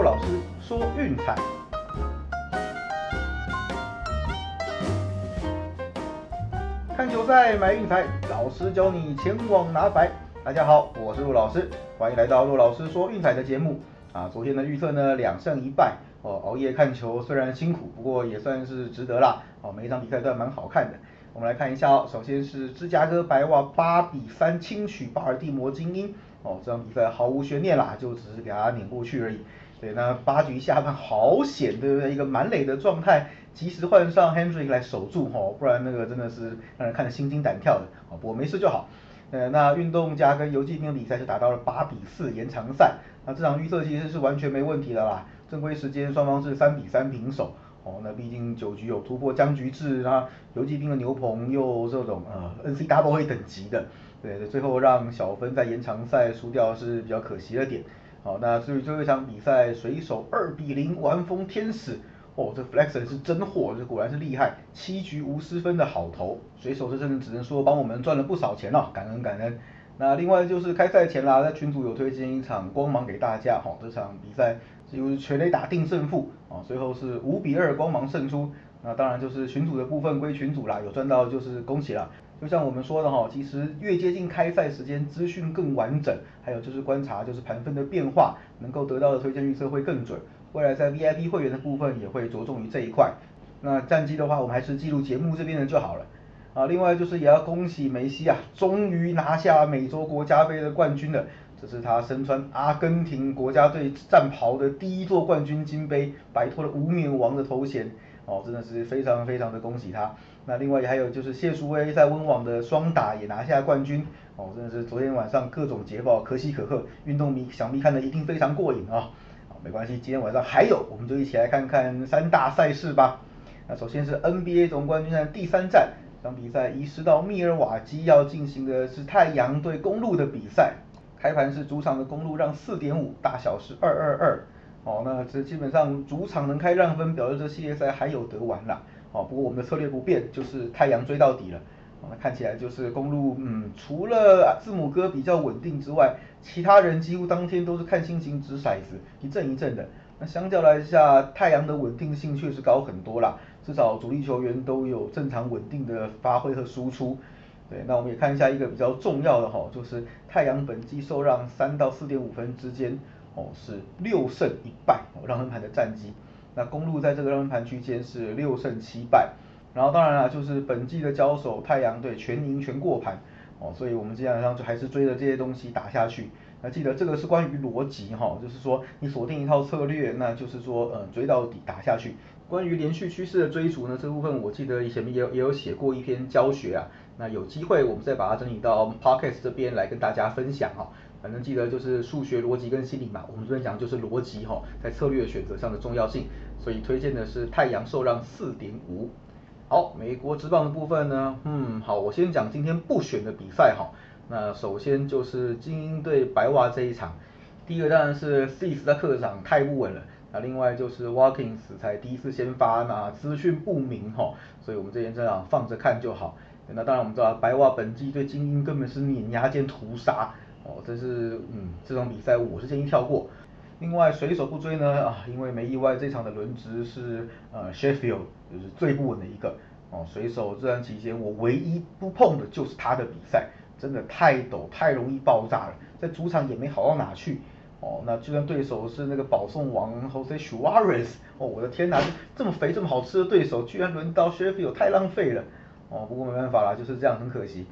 陆老师说运彩，看球赛买运彩，老师教你前往拿白。大家好，我是陆老师，欢迎来到陆老师说运彩的节目。啊，昨天的预测呢两胜一败，哦，熬夜看球虽然辛苦，不过也算是值得啦。哦，每一场比赛都蛮好看的。我们来看一下哦，首先是芝加哥白袜八比三轻取巴尔的摩精英。哦，这场比赛毫无悬念啦，就只是给他碾过去而已。对，那八局下半好险，对不对？一个满垒的状态，及时换上 Hendrick 来守住，哈，不然那个真的是让人看得心惊胆跳的。哦，不过没事就好。呃，那运动家跟游击兵的比赛是打到了八比四延长赛。那这场预测其实是完全没问题的啦。正规时间双方是三比三平手。哦，那毕竟九局有突破僵局制，那游击兵的牛棚又这种呃 NCWA 等级的。对，最后让小分在延长赛输掉是比较可惜的点。好，那至于最后一场比赛，水手二比零完封天使，哦，这 Flexon 是真货，这果然是厉害，七局无失分的好投。水手这真的只能说帮我们赚了不少钱了，感恩感恩。那另外就是开赛前啦，在群组有推荐一场光芒给大家，哈，这场比赛几乎是全垒打定胜负，啊，最后是五比二光芒胜出。那当然就是群组的部分归群组啦，有赚到就是恭喜了。就像我们说的哈，其实越接近开赛时间，资讯更完整，还有就是观察就是盘分的变化，能够得到的推荐预测会更准。未来在 VIP 会员的部分也会着重于这一块。那战绩的话，我们还是记录节目这边的就好了。啊，另外就是也要恭喜梅西啊，终于拿下美洲国家杯的冠军了。这是他身穿阿根廷国家队战袍的第一座冠军金杯，摆脱了无冕王的头衔。哦，真的是非常非常的恭喜他。那另外还有就是谢淑薇在温网的双打也拿下冠军。哦，真的是昨天晚上各种捷报可喜可贺，运动迷想必看的一定非常过瘾啊。好，没关系，今天晚上还有，我们就一起来看看三大赛事吧。那首先是 NBA 总冠军赛第三战，这场比赛移师到密尔瓦基要进行的是太阳对公路的比赛。开盘是主场的公路让四点五，大小是二二二。哦，那这基本上主场能开让分，表示这系列赛还有得玩啦。哦，不过我们的策略不变，就是太阳追到底了。那看起来就是公路，嗯，除了字母哥比较稳定之外，其他人几乎当天都是看心情掷骰子，一阵一阵的。那相较来下，太阳的稳定性确实高很多啦，至少主力球员都有正常稳定的发挥和输出。对，那我们也看一下一个比较重要的哈，就是太阳本季受让三到四点五分之间。哦，是六胜一败，让分盘的战绩。那公路在这个让分盘区间是六胜七败。然后当然了，就是本季的交手，太阳队全赢全过盘。哦，所以我们基本上就还是追着这些东西打下去。那记得这个是关于逻辑哈，就是说你锁定一套策略，那就是说呃追到底打下去。关于连续趋势的追逐呢，这部分我记得以前也有也有写过一篇教学啊。那有机会我们再把它整理到 podcast 这边来跟大家分享哈。反正记得就是数学逻辑跟心理嘛，我们这边讲就是逻辑哈，在策略选择上的重要性，所以推荐的是太阳受让四点五。好，美国职棒的部分呢，嗯，好，我先讲今天不选的比赛哈。那首先就是精英对白袜这一场，第一个当然是 c i s 的客场太不稳了，那另外就是 Walkins 才第一次先发，那资讯不明哈，所以我们这边这样放着看就好。那当然我们知道白袜本季对精英根本是碾压兼屠杀。哦，这是嗯，这场比赛我是建议跳过。另外水手不追呢啊，因为没意外这场的轮值是呃 Sheffield，就是最不稳的一个。哦，水手这段期间我唯一不碰的就是他的比赛，真的太陡，太容易爆炸了，在主场也没好到哪去。哦，那就算对手是那个保送王 Jose Suarez，哦，我的天哪，这么肥这么好吃的对手，居然轮到 Sheffield，太浪费了。哦，不过没办法啦，就是这样，很可惜。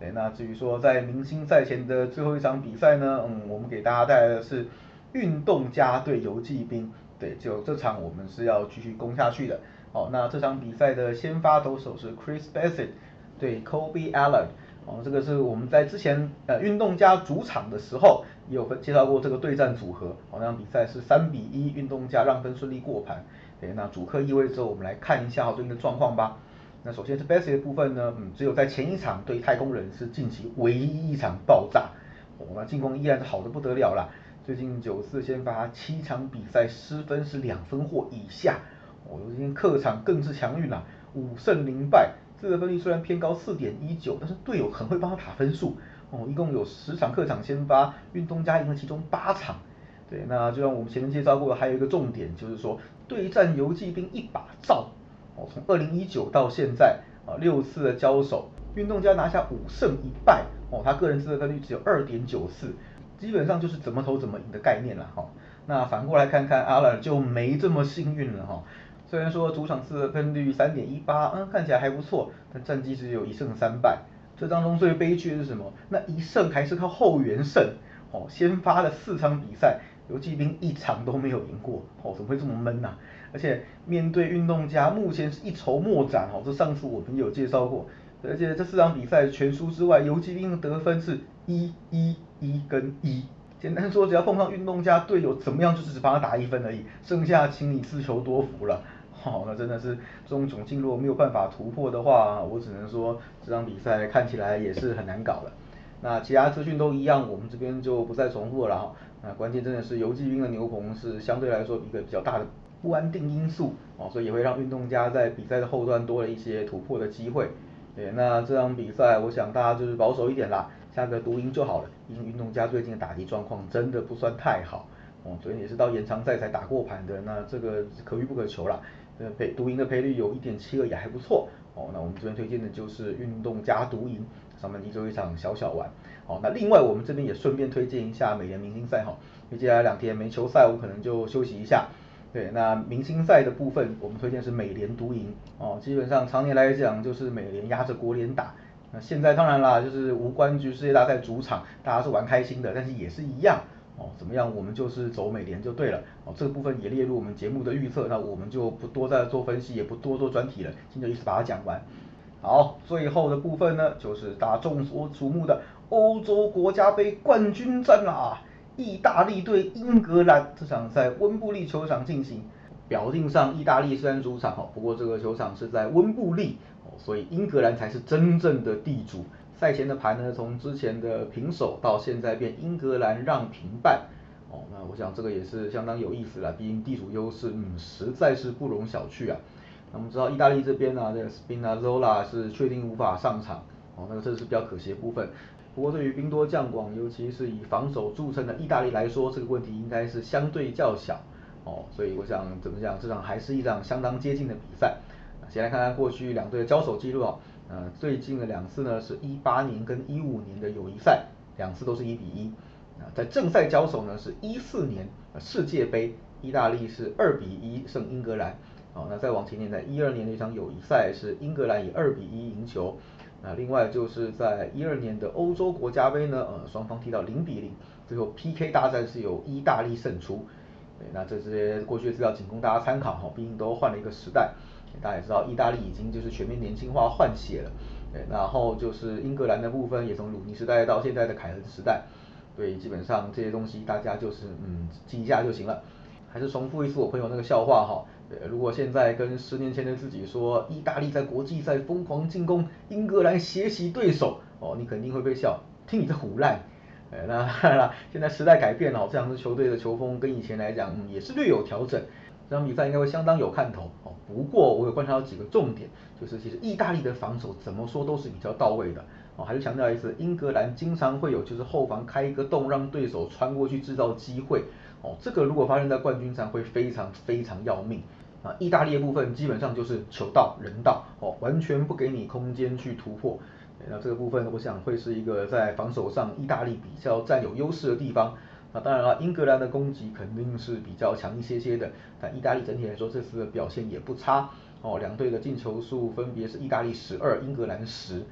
对，那至于说在明星赛前的最后一场比赛呢，嗯，我们给大家带来的是运动家对游击兵，对，就这场我们是要继续攻下去的。好，那这场比赛的先发投手是 Chris Bassett 对 Kobe Allen，哦，这个是我们在之前呃运动家主场的时候也有介绍过这个对战组合，哦，那场比赛是三比一运动家让分顺利过盘。对，那主客意味着，我们来看一下最近的状况吧。那首先是 Bassett 的部分呢，嗯，只有在前一场对太空人是近期唯一一场爆炸，哦，那进攻依然是好的不得了啦。最近九次先发七场比赛失分是两分或以下，哦，今天客场更是强运啦，五胜零败，自责分率虽然偏高四点一九，但是队友很会帮他打分数，哦，一共有十场客场先发，运动家赢了其中八场，对，那就像我们前面介绍过的，还有一个重点就是说，对战游击兵一把照，哦，从二零一九到现在啊六次的交手，运动家拿下五胜一败，哦，他个人自责分率只有二点九四，基本上就是怎么投怎么赢的概念了哈。那反过来看看阿兰就没这么幸运了哈。虽然说主场次分率三点一八，嗯，看起来还不错，但战绩只有一胜三败。这当中最悲剧的是什么？那一胜还是靠后援胜，哦，先发的四场比赛，游击兵一场都没有赢过，哦，怎么会这么闷呐？而且面对运动家，目前是一筹莫展，哦，这上次我们有介绍过，而且这四场比赛全输之外，游击兵的得分是一一一跟一。简单说，只要碰上运动家队友怎么样，就是只帮他打一分而已，剩下请你自求多福了。好，那真的是这种窘境，如果没有办法突破的话，我只能说这场比赛看起来也是很难搞的。那其他资讯都一样，我们这边就不再重复了哈。那关键真的是游击兵的牛棚是相对来说一个比较大的不安定因素哦，所以也会让运动家在比赛的后段多了一些突破的机会。对，那这场比赛我想大家就是保守一点啦。下个独赢就好了，因为运动家最近的打击状况真的不算太好，哦，昨天也是到延长赛才打过盘的，那这个可遇不可求啦。呃，赔独赢的赔率有一点七二也还不错，哦，那我们这边推荐的就是运动加独赢，上半季做一场小小玩，哦，那另外我们这边也顺便推荐一下美联明星赛哈，因为接下来两天没球赛，我可能就休息一下。对，那明星赛的部分，我们推荐是美联独赢，哦，基本上常年来讲就是美联压着国联打。那现在当然啦，就是无关局世界大赛主场，大家是玩开心的，但是也是一样哦。怎么样，我们就是走美联就对了哦。这个部分也列入我们节目的预测，那我们就不多再做分析，也不多做专题了，今天就一次把它讲完。好，最后的部分呢，就是大家众所瞩目的欧洲国家杯冠军战啦，意大利对英格兰这场在温布利球场进行。表定上，意大利虽然主场哈，不过这个球场是在温布利哦，所以英格兰才是真正的地主。赛前的盘呢，从之前的平手到现在变英格兰让平半哦，那我想这个也是相当有意思了，毕竟地主优势嗯实在是不容小觑啊。那我们知道意大利这边呢，这个 Spinazzola 是确定无法上场哦，那个这是比较可惜的部分。不过对于兵多将广，尤其是以防守著称的意大利来说，这个问题应该是相对较小。哦，所以我想怎么讲，这场还是一场相当接近的比赛。先来看看过去两队的交手记录啊，呃，最近的两次呢是一八年跟一五年的友谊赛，两次都是一比一。啊，在正赛交手呢是一四年世界杯，意大利是二比一胜英格兰。哦，那再往前年，在一二年那场友谊赛是英格兰以二比一赢球。那另外就是在一二年的欧洲国家杯呢，呃，双方踢到零比零，最后 PK 大战是由意大利胜出。对，那这些过去的资料仅供大家参考哈，毕竟都换了一个时代。大家也知道，意大利已经就是全面年轻化换血了。对，然后就是英格兰的部分也从鲁尼时代到现在的凯恩时代。对，基本上这些东西大家就是嗯记一下就行了。还是重复一次我朋友那个笑话哈，对，如果现在跟十年前的自己说，意大利在国际赛疯狂进攻，英格兰血洗对手，哦，你肯定会被笑，听你这胡烂。哎，那当然了，现在时代改变了，这两支球队的球风跟以前来讲，嗯，也是略有调整。这场比赛应该会相当有看头哦。不过我有观察到几个重点，就是其实意大利的防守怎么说都是比较到位的哦。还是强调一次，英格兰经常会有就是后防开一个洞，让对手穿过去制造机会哦。这个如果发生在冠军战，会非常非常要命啊。意大利的部分基本上就是球到人到哦，完全不给你空间去突破。那这个部分，我想会是一个在防守上意大利比较占有优势的地方。那当然了，英格兰的攻击肯定是比较强一些些的，但意大利整体来说这次的表现也不差。哦，两队的进球数分别是意大利十二，英格兰十。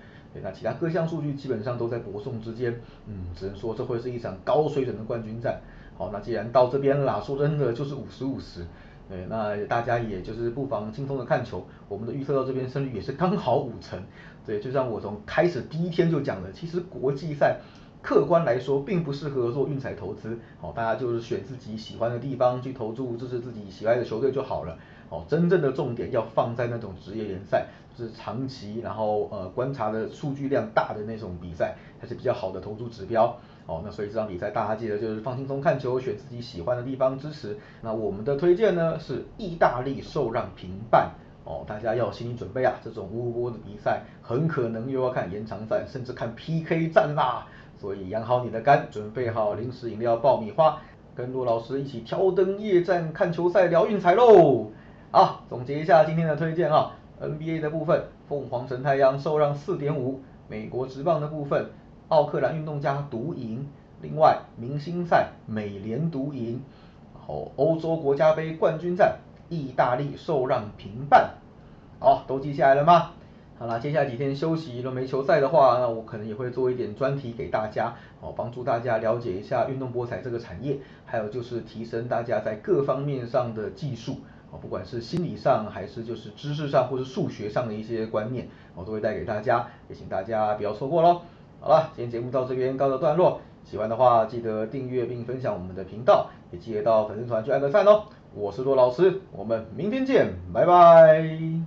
那其他各项数据基本上都在伯仲之间。嗯，只能说这会是一场高水准的冠军战。好，那既然到这边啦，说真的就是五十五十。对，那大家也就是不妨轻松的看球，我们的预测到这边胜率也是刚好五成。对，就像我从开始第一天就讲的，其实国际赛客观来说并不适合做运彩投资，好，大家就是选自己喜欢的地方去投注，支持自己喜爱的球队就好了。哦，真正的重点要放在那种职业联赛，就是长期然后呃观察的数据量大的那种比赛，才是比较好的投注指标。哦，那所以这场比赛大家记得就是放轻松看球，选自己喜欢的地方支持。那我们的推荐呢是意大利受让平半。哦，大家要有心理准备啊，这种乌波的比赛很可能又要看延长战，甚至看 PK 战啦。所以养好你的肝，准备好零食饮料、爆米花，跟陆老师一起挑灯夜战看球赛聊运彩喽。好，总结一下今天的推荐啊，NBA 的部分，凤凰城太阳受让四点五，美国职棒的部分，奥克兰运动家独赢，另外明星赛美联独赢，然后欧洲国家杯冠军战，意大利受让平半，好，都记下来了吗？好了，接下来几天休息了没球赛的话，那我可能也会做一点专题给大家，哦，帮助大家了解一下运动博彩这个产业，还有就是提升大家在各方面上的技术，哦，不管是心理上还是就是知识上或是数学上的一些观念，我都会带给大家，也请大家不要错过喽。好了，今天节目到这边告个段落，喜欢的话记得订阅并分享我们的频道，也记得到粉丝团去按个赞哦。我是骆老师，我们明天见，拜拜。